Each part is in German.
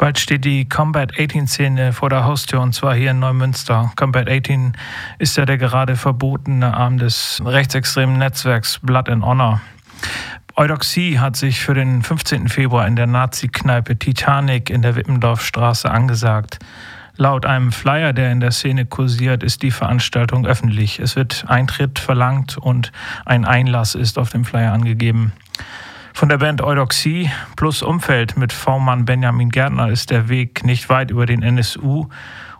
Bald steht die Combat 18-Szene vor der Haustür und zwar hier in Neumünster. Combat 18 ist ja der gerade verbotene Arm des rechtsextremen Netzwerks Blood and Honor. Eudoxie hat sich für den 15. Februar in der Nazi-Kneipe Titanic in der Wippendorfstraße angesagt. Laut einem Flyer, der in der Szene kursiert, ist die Veranstaltung öffentlich. Es wird Eintritt verlangt und ein Einlass ist auf dem Flyer angegeben. Von der Band Eudoxie plus Umfeld mit V-Mann Benjamin Gärtner ist der Weg nicht weit über den NSU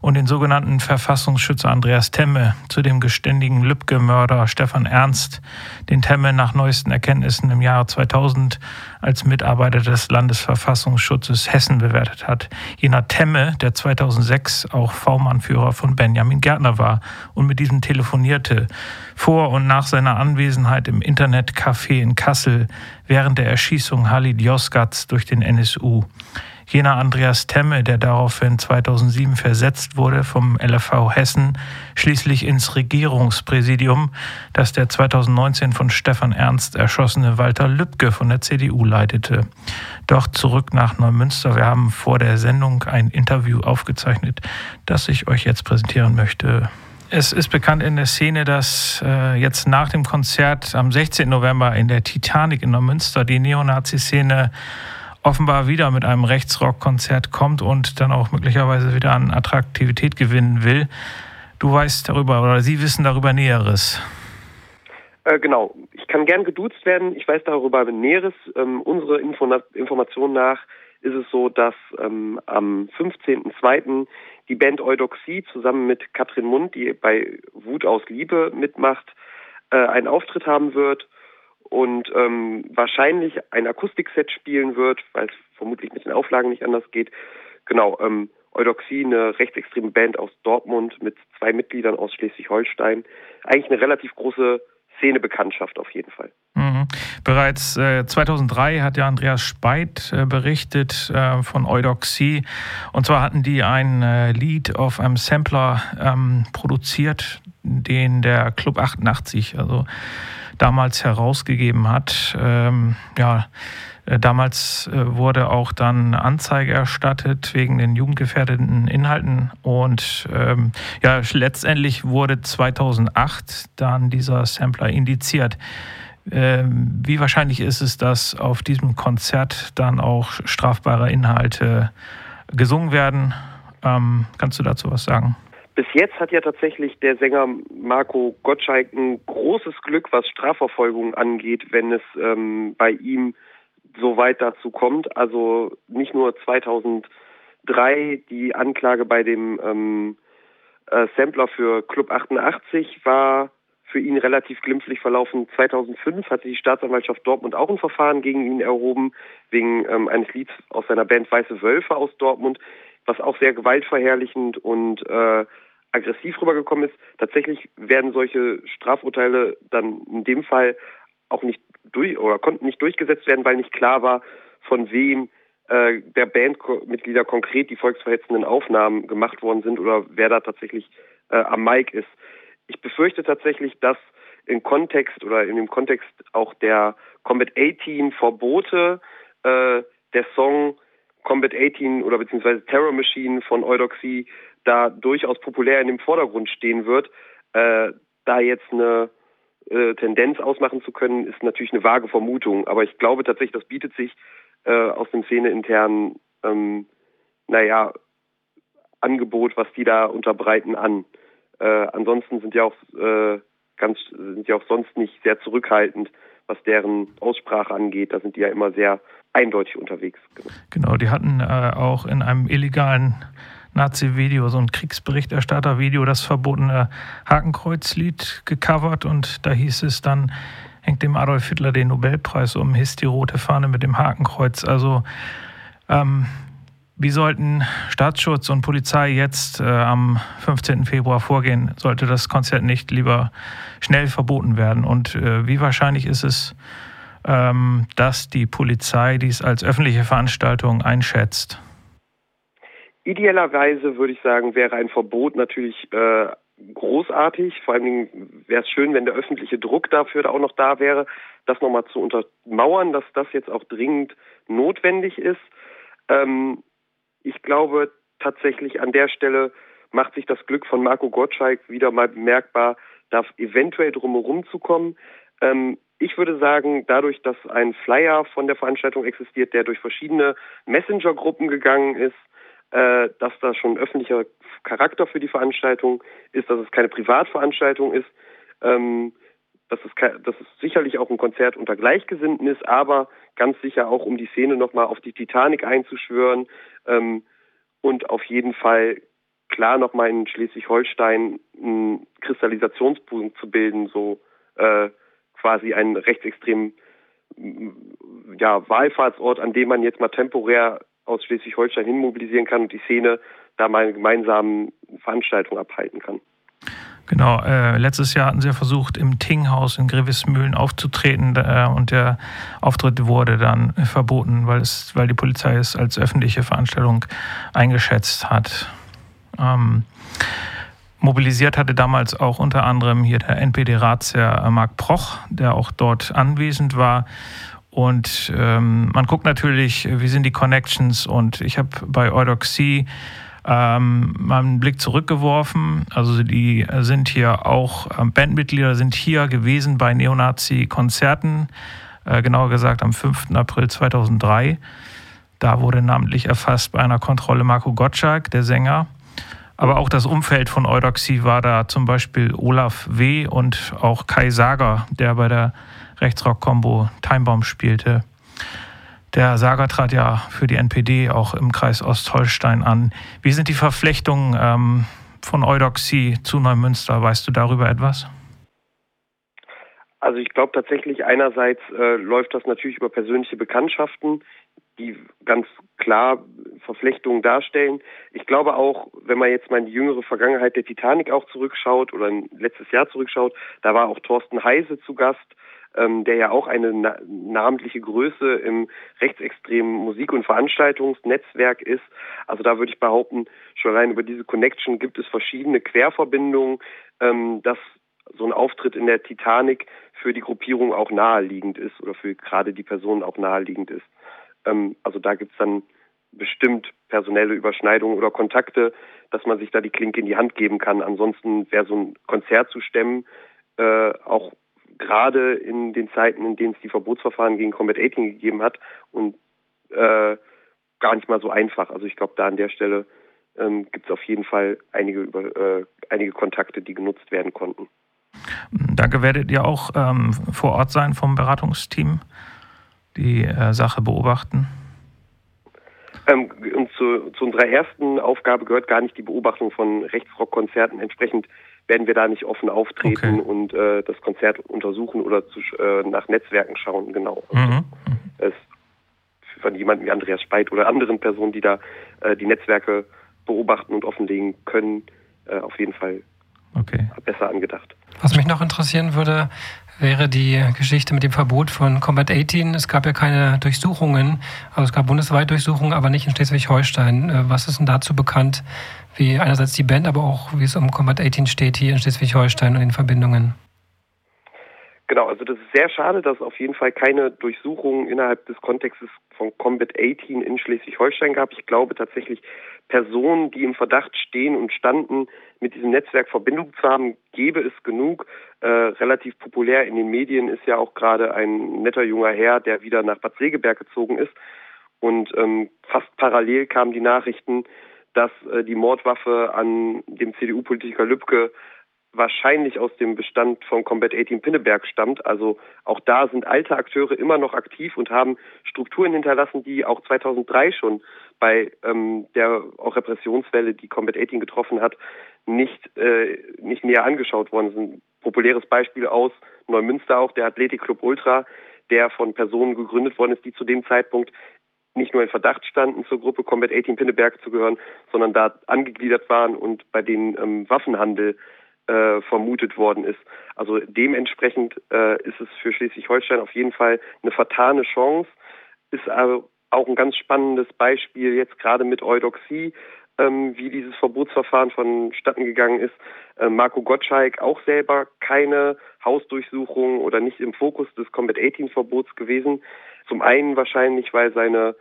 und den sogenannten Verfassungsschützer Andreas Temme zu dem geständigen Lübcke-Mörder Stefan Ernst, den Temme nach neuesten Erkenntnissen im Jahre 2000 als Mitarbeiter des Landesverfassungsschutzes Hessen bewertet hat. Jener Temme, der 2006 auch V-Mann-Führer von Benjamin Gärtner war und mit diesem telefonierte, vor und nach seiner Anwesenheit im Internetcafé in Kassel während der Erschießung Halid Yozgats durch den NSU. Jener Andreas Temme, der daraufhin 2007 versetzt wurde vom LFV Hessen, schließlich ins Regierungspräsidium, das der 2019 von Stefan Ernst erschossene Walter Lübcke von der CDU leitete. Doch zurück nach Neumünster. Wir haben vor der Sendung ein Interview aufgezeichnet, das ich euch jetzt präsentieren möchte. Es ist bekannt in der Szene, dass äh, jetzt nach dem Konzert am 16. November in der Titanic in Neumünster die Neonazi-Szene offenbar wieder mit einem Rechtsrock-Konzert kommt und dann auch möglicherweise wieder an Attraktivität gewinnen will. Du weißt darüber oder Sie wissen darüber Näheres. Äh, genau. Ich kann gern geduzt werden. Ich weiß darüber Näheres. Ähm, unsere Info Information nach ist es so, dass ähm, am 15.02. die Band Eudoxie zusammen mit Katrin Mund, die bei Wut aus Liebe mitmacht, äh, einen Auftritt haben wird und ähm, wahrscheinlich ein Akustikset spielen wird, weil es vermutlich mit den Auflagen nicht anders geht. Genau, ähm, Eudoxie, eine rechtsextreme Band aus Dortmund mit zwei Mitgliedern aus Schleswig-Holstein. Eigentlich eine relativ große Szenebekanntschaft auf jeden Fall. Mhm. Bereits äh, 2003 hat ja Andreas Speit äh, berichtet äh, von Eudoxie. Und zwar hatten die ein äh, Lied auf einem Sampler ähm, produziert, den der Club 88, also damals herausgegeben hat. Ähm, ja, äh, Damals äh, wurde auch dann Anzeige erstattet wegen den jugendgefährdeten Inhalten und ähm, ja, letztendlich wurde 2008 dann dieser Sampler indiziert. Ähm, wie wahrscheinlich ist es, dass auf diesem Konzert dann auch strafbare Inhalte gesungen werden? Ähm, kannst du dazu was sagen? Bis jetzt hat ja tatsächlich der Sänger Marco Gottschalk ein großes Glück, was Strafverfolgung angeht, wenn es ähm, bei ihm so weit dazu kommt. Also nicht nur 2003 die Anklage bei dem ähm, äh, Sampler für Club 88 war für ihn relativ glimpflich verlaufen. 2005 hat die Staatsanwaltschaft Dortmund auch ein Verfahren gegen ihn erhoben, wegen ähm, eines Lieds aus seiner Band Weiße Wölfe aus Dortmund was auch sehr gewaltverherrlichend und äh, aggressiv rübergekommen ist. Tatsächlich werden solche Strafurteile dann in dem Fall auch nicht durch oder konnten nicht durchgesetzt werden, weil nicht klar war, von wem äh, der Bandmitglieder konkret die volksverhetzenden Aufnahmen gemacht worden sind oder wer da tatsächlich äh, am Mic ist. Ich befürchte tatsächlich, dass im Kontext oder in dem Kontext auch der Combat 18 Verbote äh, der Song Combat 18 oder beziehungsweise Terror Machine von Eudoxie da durchaus populär in dem Vordergrund stehen wird. Äh, da jetzt eine äh, Tendenz ausmachen zu können, ist natürlich eine vage Vermutung. Aber ich glaube tatsächlich, das bietet sich äh, aus dem Szene-internen, ähm, naja, Angebot, was die da unterbreiten, an. Äh, ansonsten sind ja auch äh, ganz sind ja auch sonst nicht sehr zurückhaltend, was deren Aussprache angeht. Da sind die ja immer sehr eindeutig unterwegs. Genau, die hatten äh, auch in einem illegalen Nazi-Video, so ein Kriegsberichterstatter-Video, das verbotene Hakenkreuzlied gecovert und da hieß es dann, hängt dem Adolf Hitler den Nobelpreis um, hisst die rote Fahne mit dem Hakenkreuz. Also ähm, wie sollten Staatsschutz und Polizei jetzt äh, am 15. Februar vorgehen? Sollte das Konzert nicht lieber schnell verboten werden? Und äh, wie wahrscheinlich ist es, ähm, dass die Polizei dies als öffentliche Veranstaltung einschätzt? Idealerweise würde ich sagen, wäre ein Verbot natürlich äh, großartig. Vor allen Dingen wäre es schön, wenn der öffentliche Druck dafür auch noch da wäre, das nochmal zu untermauern, dass das jetzt auch dringend notwendig ist. Ähm, ich glaube tatsächlich an der Stelle macht sich das Glück von Marco Gottschalk wieder mal bemerkbar, da eventuell drumherum zu kommen. Ähm, ich würde sagen, dadurch, dass ein Flyer von der Veranstaltung existiert, der durch verschiedene Messenger-Gruppen gegangen ist, äh, dass da schon öffentlicher Charakter für die Veranstaltung ist, dass es keine Privatveranstaltung ist, ähm, dass es, dass es sicherlich auch ein Konzert unter Gleichgesinnten ist, aber ganz sicher auch, um die Szene nochmal auf die Titanic einzuschwören ähm, und auf jeden Fall klar nochmal in Schleswig-Holstein einen Kristallisationspunkt zu bilden, so äh, quasi einen rechtsextremen ja, Wahlfahrtsort, an dem man jetzt mal temporär aus Schleswig-Holstein hin mobilisieren kann und die Szene da mal eine gemeinsame Veranstaltung abhalten kann. Genau, äh, letztes Jahr hatten sie ja versucht, im Tinghaus in Grevesmühlen aufzutreten äh, und der Auftritt wurde dann verboten, weil, es, weil die Polizei es als öffentliche Veranstaltung eingeschätzt hat. Ähm, mobilisiert hatte damals auch unter anderem hier der NPD-Ratsherr Marc Proch, der auch dort anwesend war. Und ähm, man guckt natürlich, wie sind die Connections. Und ich habe bei Eudoxie ähm, mal einen Blick zurückgeworfen. Also die sind hier auch, ähm, Bandmitglieder sind hier gewesen bei Neonazi-Konzerten, äh, genauer gesagt am 5. April 2003. Da wurde namentlich erfasst bei einer Kontrolle Marco Gottschalk, der Sänger. Aber auch das Umfeld von Eudoxie war da zum Beispiel Olaf W. und auch Kai Sager, der bei der Rechtsrock-Kombo Timebomb spielte. Der Sager trat ja für die NPD auch im Kreis Ostholstein an. Wie sind die Verflechtungen ähm, von Eudoxie zu Neumünster? Weißt du darüber etwas? Also ich glaube tatsächlich einerseits äh, läuft das natürlich über persönliche Bekanntschaften, die ganz klar Verflechtungen darstellen. Ich glaube auch, wenn man jetzt mal in die jüngere Vergangenheit der Titanic auch zurückschaut oder in letztes Jahr zurückschaut, da war auch Thorsten Heise zu Gast, ähm, der ja auch eine na namentliche Größe im rechtsextremen Musik- und Veranstaltungsnetzwerk ist. Also da würde ich behaupten, schon allein über diese Connection gibt es verschiedene Querverbindungen, ähm, dass so ein Auftritt in der Titanic für die Gruppierung auch naheliegend ist oder für gerade die Person auch naheliegend ist. Ähm, also da gibt es dann bestimmt personelle Überschneidungen oder Kontakte, dass man sich da die Klinke in die Hand geben kann. Ansonsten wäre so ein Konzert zu stemmen, äh, auch gerade in den Zeiten, in denen es die Verbotsverfahren gegen Combat 18 gegeben hat und äh, gar nicht mal so einfach. Also ich glaube, da an der Stelle ähm, gibt es auf jeden Fall einige, über, äh, einige Kontakte, die genutzt werden konnten. Danke, werdet ihr auch ähm, vor Ort sein vom Beratungsteam, die äh, Sache beobachten? Ähm, und zu, zu, unserer ersten Aufgabe gehört gar nicht die Beobachtung von Rechtsrockkonzerten. Entsprechend werden wir da nicht offen auftreten okay. und äh, das Konzert untersuchen oder zu, äh, nach Netzwerken schauen. Genau. Also, mhm. Es von jemandem wie Andreas Speit oder anderen Personen, die da äh, die Netzwerke beobachten und offenlegen können, äh, auf jeden Fall okay. besser angedacht. Was mich noch interessieren würde, wäre die Geschichte mit dem Verbot von Combat 18. Es gab ja keine Durchsuchungen, also es gab bundesweit Durchsuchungen, aber nicht in Schleswig-Holstein. Äh, was ist denn dazu bekannt, wie einerseits die Band, aber auch wie es um Combat 18 steht hier in Schleswig-Holstein und den Verbindungen? Genau, also das ist sehr schade, dass es auf jeden Fall keine Durchsuchungen innerhalb des Kontextes von Combat 18 in Schleswig-Holstein gab. Ich glaube tatsächlich, Personen, die im Verdacht stehen und standen, mit diesem Netzwerk Verbindung zu haben, gäbe es genug. Äh, relativ populär in den Medien ist ja auch gerade ein netter junger Herr, der wieder nach Bad Segeberg gezogen ist. Und ähm, fast parallel kamen die Nachrichten, dass äh, die Mordwaffe an dem CDU-Politiker Lübcke wahrscheinlich aus dem Bestand von Combat 18 Pinneberg stammt. Also auch da sind alte Akteure immer noch aktiv und haben Strukturen hinterlassen, die auch 2003 schon bei ähm, der auch Repressionswelle, die Combat 18 getroffen hat, nicht, äh, nicht näher angeschaut worden sind. Ein populäres Beispiel aus Neumünster auch, der Athletikclub Ultra, der von Personen gegründet worden ist, die zu dem Zeitpunkt nicht nur in Verdacht standen, zur Gruppe Combat 18 Pinneberg zu gehören, sondern da angegliedert waren und bei denen ähm, Waffenhandel äh, vermutet worden ist. Also dementsprechend äh, ist es für Schleswig-Holstein auf jeden Fall eine vertane Chance, ist aber auch ein ganz spannendes Beispiel jetzt gerade mit Eudoxie, ähm, wie dieses Verbotsverfahren vonstatten gegangen ist. Äh, Marco Gottschalk auch selber keine Hausdurchsuchung oder nicht im Fokus des Combat 18 Verbots gewesen. Zum einen wahrscheinlich, weil seine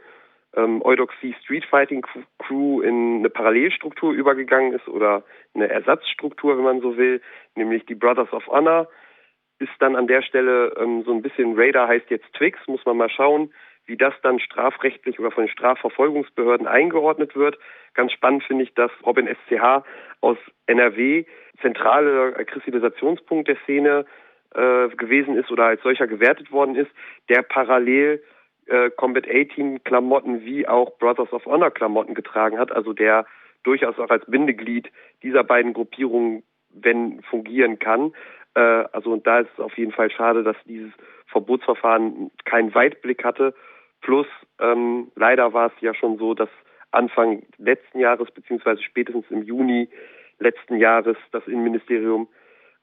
ähm, Eudoxie Street Fighting Crew in eine Parallelstruktur übergegangen ist oder eine Ersatzstruktur, wenn man so will, nämlich die Brothers of Honor, ist dann an der Stelle ähm, so ein bisschen Raider heißt jetzt Twix, muss man mal schauen, wie das dann strafrechtlich oder von den Strafverfolgungsbehörden eingeordnet wird. Ganz spannend finde ich, dass Robin SCH aus NRW zentraler Kristallisationspunkt der Szene äh, gewesen ist oder als solcher gewertet worden ist, der parallel äh, Combat 18 Klamotten wie auch Brothers of Honor Klamotten getragen hat, also der durchaus auch als Bindeglied dieser beiden Gruppierungen wenn fungieren kann. Äh, also und da ist es auf jeden Fall schade, dass dieses Verbotsverfahren keinen Weitblick hatte. Plus ähm, leider war es ja schon so, dass Anfang letzten Jahres beziehungsweise spätestens im Juni letzten Jahres das Innenministerium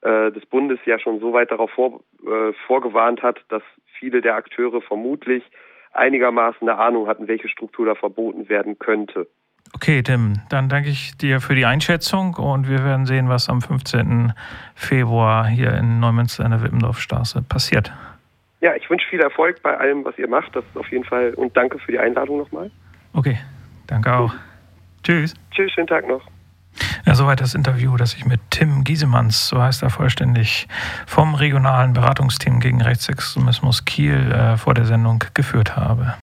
äh, des Bundes ja schon so weit darauf vor, äh, vorgewarnt hat, dass viele der Akteure vermutlich einigermaßen eine Ahnung hatten, welche Struktur da verboten werden könnte. Okay, Tim, dann danke ich dir für die Einschätzung und wir werden sehen, was am 15. Februar hier in Neumünster in der Wippendorfstraße passiert. Ja, ich wünsche viel Erfolg bei allem, was ihr macht. Das ist auf jeden Fall und danke für die Einladung nochmal. Okay, danke auch. Mhm. Tschüss. Tschüss, schönen Tag noch. Ja, soweit das Interview, das ich mit Tim Giesemanns, so heißt er vollständig, vom regionalen Beratungsteam gegen Rechtsextremismus Kiel äh, vor der Sendung geführt habe.